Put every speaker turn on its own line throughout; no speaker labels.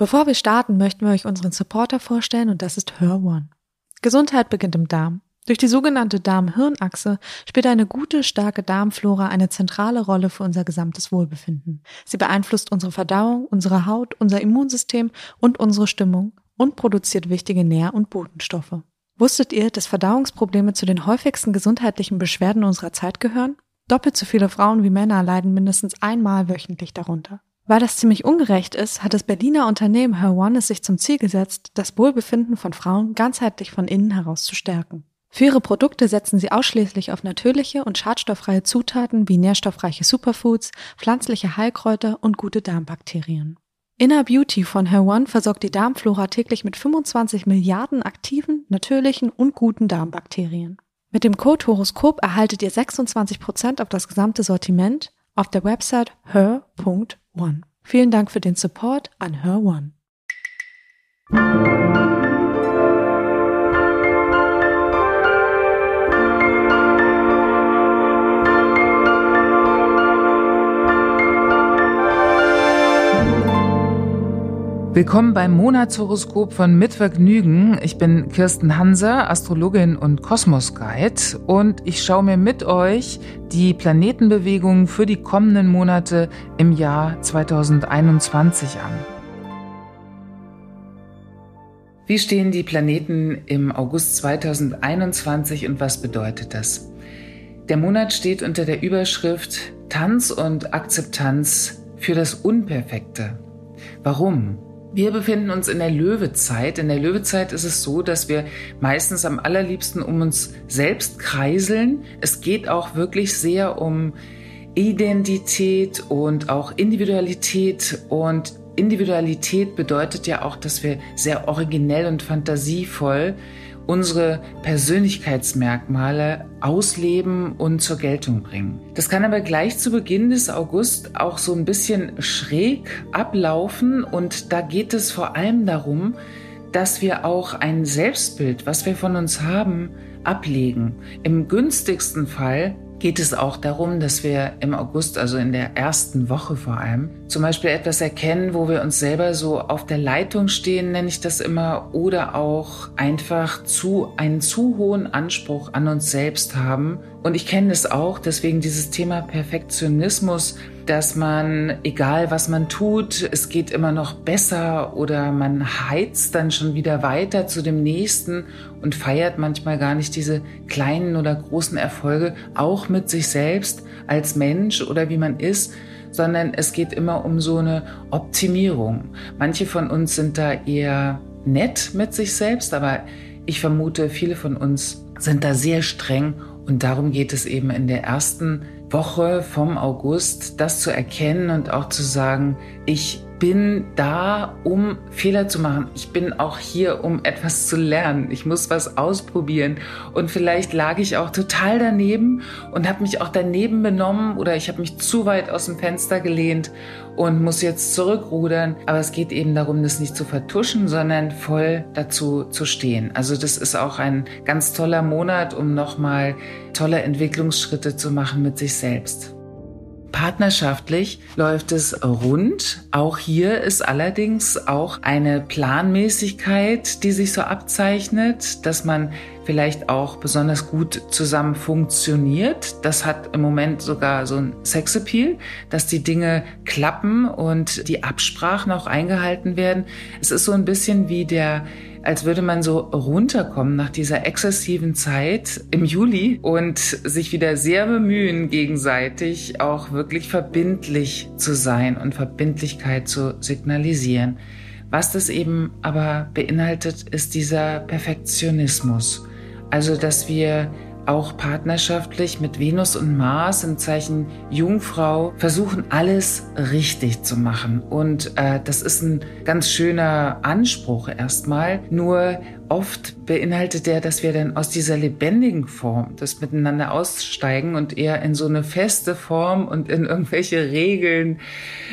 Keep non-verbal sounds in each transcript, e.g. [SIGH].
Bevor wir starten, möchten wir euch unseren Supporter vorstellen und das ist Her One. Gesundheit beginnt im Darm. Durch die sogenannte Darm-Hirn-Achse spielt eine gute, starke Darmflora eine zentrale Rolle für unser gesamtes Wohlbefinden. Sie beeinflusst unsere Verdauung, unsere Haut, unser Immunsystem und unsere Stimmung und produziert wichtige Nähr- und Botenstoffe. Wusstet ihr, dass Verdauungsprobleme zu den häufigsten gesundheitlichen Beschwerden unserer Zeit gehören? Doppelt so viele Frauen wie Männer leiden mindestens einmal wöchentlich darunter. Weil das ziemlich ungerecht ist, hat das Berliner Unternehmen Her es sich zum Ziel gesetzt, das Wohlbefinden von Frauen ganzheitlich von innen heraus zu stärken. Für ihre Produkte setzen sie ausschließlich auf natürliche und schadstofffreie Zutaten wie nährstoffreiche Superfoods, pflanzliche Heilkräuter und gute Darmbakterien. Inner Beauty von Her One versorgt die Darmflora täglich mit 25 Milliarden aktiven, natürlichen und guten Darmbakterien. Mit dem Code Horoskop erhaltet ihr 26% auf das gesamte Sortiment auf der Website her.one. Vielen Dank für den Support an Her One.
Willkommen beim Monatshoroskop von Mitvergnügen. Ich bin Kirsten Hanser, Astrologin und Kosmos-Guide und ich schaue mir mit euch die Planetenbewegungen für die kommenden Monate im Jahr 2021 an. Wie stehen die Planeten im August 2021 und was bedeutet das? Der Monat steht unter der Überschrift Tanz und Akzeptanz für das Unperfekte. Warum? Wir befinden uns in der Löwezeit. In der Löwezeit ist es so, dass wir meistens am allerliebsten um uns selbst kreiseln. Es geht auch wirklich sehr um Identität und auch Individualität. Und Individualität bedeutet ja auch, dass wir sehr originell und fantasievoll unsere Persönlichkeitsmerkmale ausleben und zur Geltung bringen. Das kann aber gleich zu Beginn des August auch so ein bisschen schräg ablaufen und da geht es vor allem darum, dass wir auch ein Selbstbild, was wir von uns haben, ablegen. Im günstigsten Fall geht es auch darum, dass wir im August, also in der ersten Woche vor allem, zum Beispiel etwas erkennen, wo wir uns selber so auf der Leitung stehen, nenne ich das immer, oder auch einfach zu, einen zu hohen Anspruch an uns selbst haben. Und ich kenne das auch, deswegen dieses Thema Perfektionismus, dass man, egal was man tut, es geht immer noch besser oder man heizt dann schon wieder weiter zu dem nächsten und feiert manchmal gar nicht diese kleinen oder großen Erfolge, auch mit sich selbst als Mensch oder wie man ist, sondern es geht immer um so eine Optimierung. Manche von uns sind da eher nett mit sich selbst, aber ich vermute, viele von uns sind da sehr streng und darum geht es eben in der ersten Woche vom August, das zu erkennen und auch zu sagen, ich bin da, um Fehler zu machen. Ich bin auch hier, um etwas zu lernen. Ich muss was ausprobieren. Und vielleicht lag ich auch total daneben und habe mich auch daneben benommen oder ich habe mich zu weit aus dem Fenster gelehnt und muss jetzt zurückrudern. Aber es geht eben darum, das nicht zu vertuschen, sondern voll dazu zu stehen. Also das ist auch ein ganz toller Monat, um nochmal tolle Entwicklungsschritte zu machen mit sich selbst. Partnerschaftlich läuft es rund. Auch hier ist allerdings auch eine Planmäßigkeit, die sich so abzeichnet, dass man vielleicht auch besonders gut zusammen funktioniert. Das hat im Moment sogar so ein Sexappeal, dass die Dinge klappen und die Absprachen auch eingehalten werden. Es ist so ein bisschen wie der als würde man so runterkommen nach dieser exzessiven Zeit im Juli und sich wieder sehr bemühen, gegenseitig auch wirklich verbindlich zu sein und Verbindlichkeit zu signalisieren. Was das eben aber beinhaltet, ist dieser Perfektionismus. Also, dass wir auch partnerschaftlich mit Venus und Mars im Zeichen Jungfrau versuchen, alles richtig zu machen. Und äh, das ist ein ganz schöner Anspruch erstmal. Nur oft beinhaltet der, dass wir dann aus dieser lebendigen Form das miteinander aussteigen und eher in so eine feste Form und in irgendwelche Regeln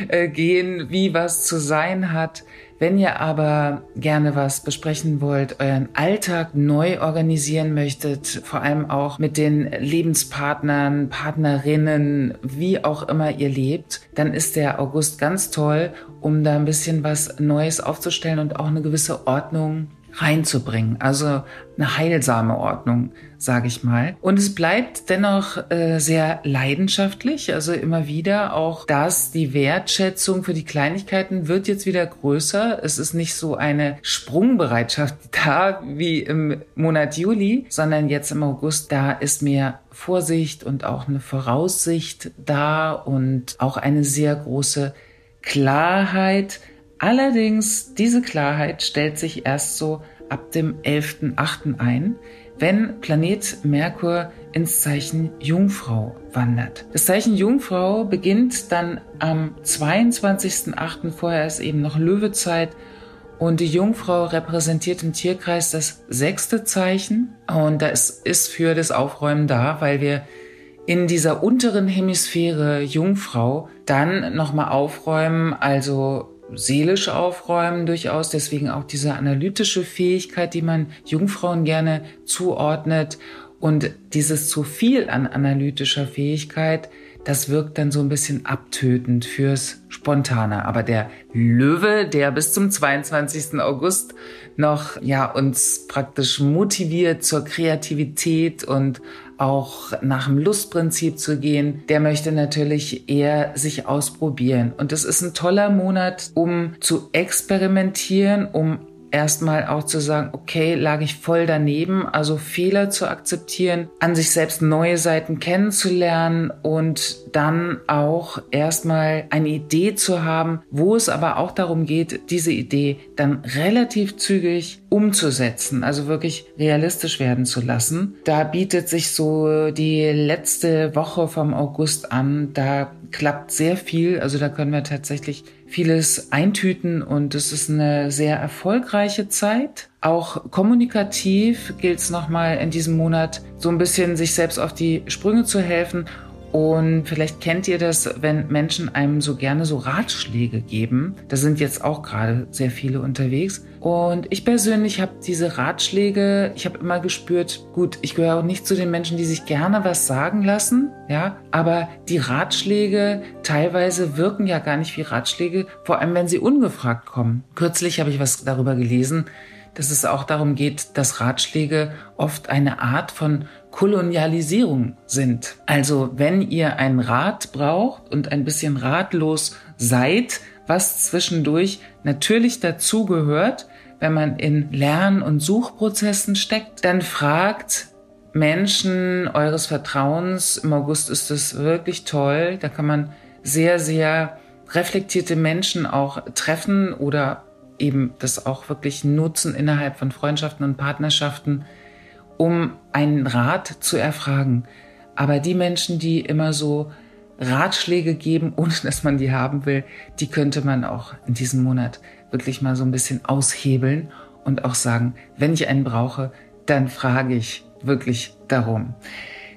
äh, gehen, wie was zu sein hat Wenn ihr aber gerne was besprechen wollt, euren Alltag neu organisieren möchtet, vor allem auch mit den Lebenspartnern, Partnerinnen, wie auch immer ihr lebt, dann ist der August ganz toll, um da ein bisschen was Neues aufzustellen und auch eine gewisse Ordnung reinzubringen. Also eine heilsame Ordnung, sage ich mal. Und es bleibt dennoch äh, sehr leidenschaftlich. Also immer wieder auch das, die Wertschätzung für die Kleinigkeiten wird jetzt wieder größer. Es ist nicht so eine Sprungbereitschaft [LAUGHS] da wie im Monat Juli, sondern jetzt im August, da ist mehr Vorsicht und auch eine Voraussicht da und auch eine sehr große Klarheit, Allerdings, diese Klarheit stellt sich erst so ab dem 11.8. ein, wenn Planet Merkur ins Zeichen Jungfrau wandert. Das Zeichen Jungfrau beginnt dann am 22.8. Vorher ist eben noch Löwezeit und die Jungfrau repräsentiert im Tierkreis das sechste Zeichen und das ist für das Aufräumen da, weil wir in dieser unteren Hemisphäre Jungfrau dann nochmal aufräumen, also seelisch aufräumen durchaus, deswegen auch diese analytische Fähigkeit, die man Jungfrauen gerne zuordnet und dieses zu viel an analytischer Fähigkeit, das wirkt dann so ein bisschen abtötend fürs Spontane. Aber der Löwe, der bis zum 22. August noch, ja, uns praktisch motiviert zur Kreativität und auch nach dem Lustprinzip zu gehen, der möchte natürlich eher sich ausprobieren. Und es ist ein toller Monat, um zu experimentieren, um erstmal auch zu sagen, okay, lag ich voll daneben, also Fehler zu akzeptieren, an sich selbst neue Seiten kennenzulernen und dann auch erstmal eine Idee zu haben, wo es aber auch darum geht, diese Idee dann relativ zügig umzusetzen, also wirklich realistisch werden zu lassen. Da bietet sich so die letzte Woche vom August an, da klappt sehr viel, also da können wir tatsächlich vieles eintüten und es ist eine sehr erfolgreiche Zeit. Auch kommunikativ gilt es nochmal in diesem Monat so ein bisschen sich selbst auf die Sprünge zu helfen und vielleicht kennt ihr das, wenn Menschen einem so gerne so Ratschläge geben. Da sind jetzt auch gerade sehr viele unterwegs. Und ich persönlich habe diese Ratschläge, ich habe immer gespürt, gut, ich gehöre auch nicht zu den Menschen, die sich gerne was sagen lassen, ja, aber die Ratschläge teilweise wirken ja gar nicht wie Ratschläge, vor allem wenn sie ungefragt kommen. Kürzlich habe ich was darüber gelesen, dass es auch darum geht, dass Ratschläge oft eine Art von Kolonialisierung sind. Also wenn ihr einen Rat braucht und ein bisschen ratlos seid, was zwischendurch natürlich dazugehört, wenn man in Lern- und Suchprozessen steckt, dann fragt Menschen eures Vertrauens. Im August ist es wirklich toll. Da kann man sehr, sehr reflektierte Menschen auch treffen oder eben das auch wirklich nutzen innerhalb von Freundschaften und Partnerschaften, um einen Rat zu erfragen. Aber die Menschen, die immer so Ratschläge geben, [LAUGHS] ohne dass man die haben will, die könnte man auch in diesem Monat wirklich mal so ein bisschen aushebeln und auch sagen, wenn ich einen brauche, dann frage ich wirklich darum.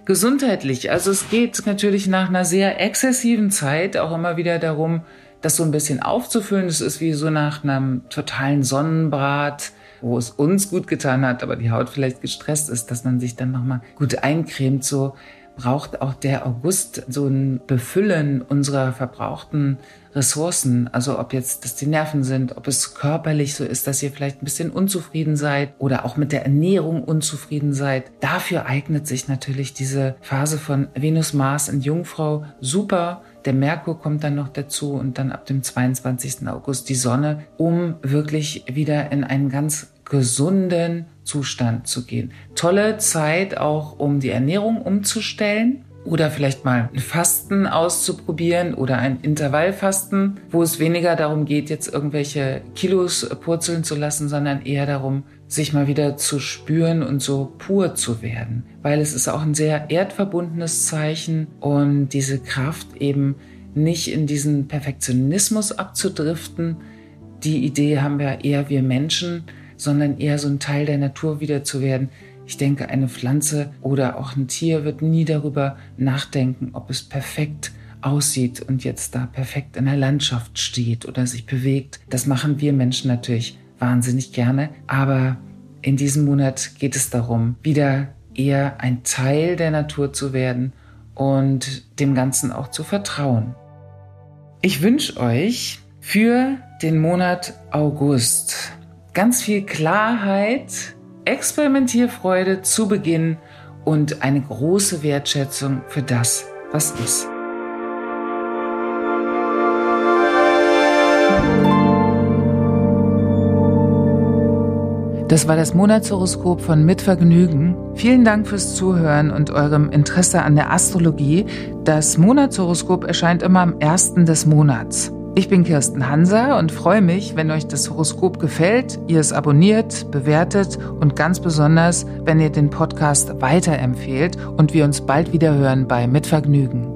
Gesundheitlich, also es geht natürlich nach einer sehr exzessiven Zeit auch immer wieder darum, das so ein bisschen aufzufüllen. Es ist wie so nach einem totalen Sonnenbad, wo es uns gut getan hat, aber die Haut vielleicht gestresst ist, dass man sich dann nochmal gut eincremt, so braucht auch der August so ein Befüllen unserer verbrauchten Ressourcen. Also ob jetzt das die Nerven sind, ob es körperlich so ist, dass ihr vielleicht ein bisschen unzufrieden seid oder auch mit der Ernährung unzufrieden seid. Dafür eignet sich natürlich diese Phase von Venus, Mars und Jungfrau super. Der Merkur kommt dann noch dazu und dann ab dem 22. August die Sonne, um wirklich wieder in einen ganz gesunden Zustand zu gehen. Tolle Zeit auch, um die Ernährung umzustellen oder vielleicht mal ein Fasten auszuprobieren oder ein Intervallfasten, wo es weniger darum geht, jetzt irgendwelche Kilos purzeln zu lassen, sondern eher darum, sich mal wieder zu spüren und so pur zu werden. Weil es ist auch ein sehr erdverbundenes Zeichen und diese Kraft eben nicht in diesen Perfektionismus abzudriften. Die Idee haben wir eher wir Menschen, sondern eher so ein Teil der Natur wieder zu werden. Ich denke, eine Pflanze oder auch ein Tier wird nie darüber nachdenken, ob es perfekt aussieht und jetzt da perfekt in der Landschaft steht oder sich bewegt. Das machen wir Menschen natürlich wahnsinnig gerne. Aber in diesem Monat geht es darum, wieder eher ein Teil der Natur zu werden und dem Ganzen auch zu vertrauen. Ich wünsche euch für den Monat August ganz viel Klarheit, Experimentierfreude zu Beginn und eine große Wertschätzung für das, was ist. Das war das Monatshoroskop von Mitvergnügen. Vielen Dank fürs Zuhören und eurem Interesse an der Astrologie. Das Monatshoroskop erscheint immer am ersten des Monats. Ich bin Kirsten Hanser und freue mich, wenn euch das Horoskop gefällt, ihr es abonniert, bewertet und ganz besonders, wenn ihr den Podcast weiterempfehlt und wir uns bald wieder hören bei Mitvergnügen.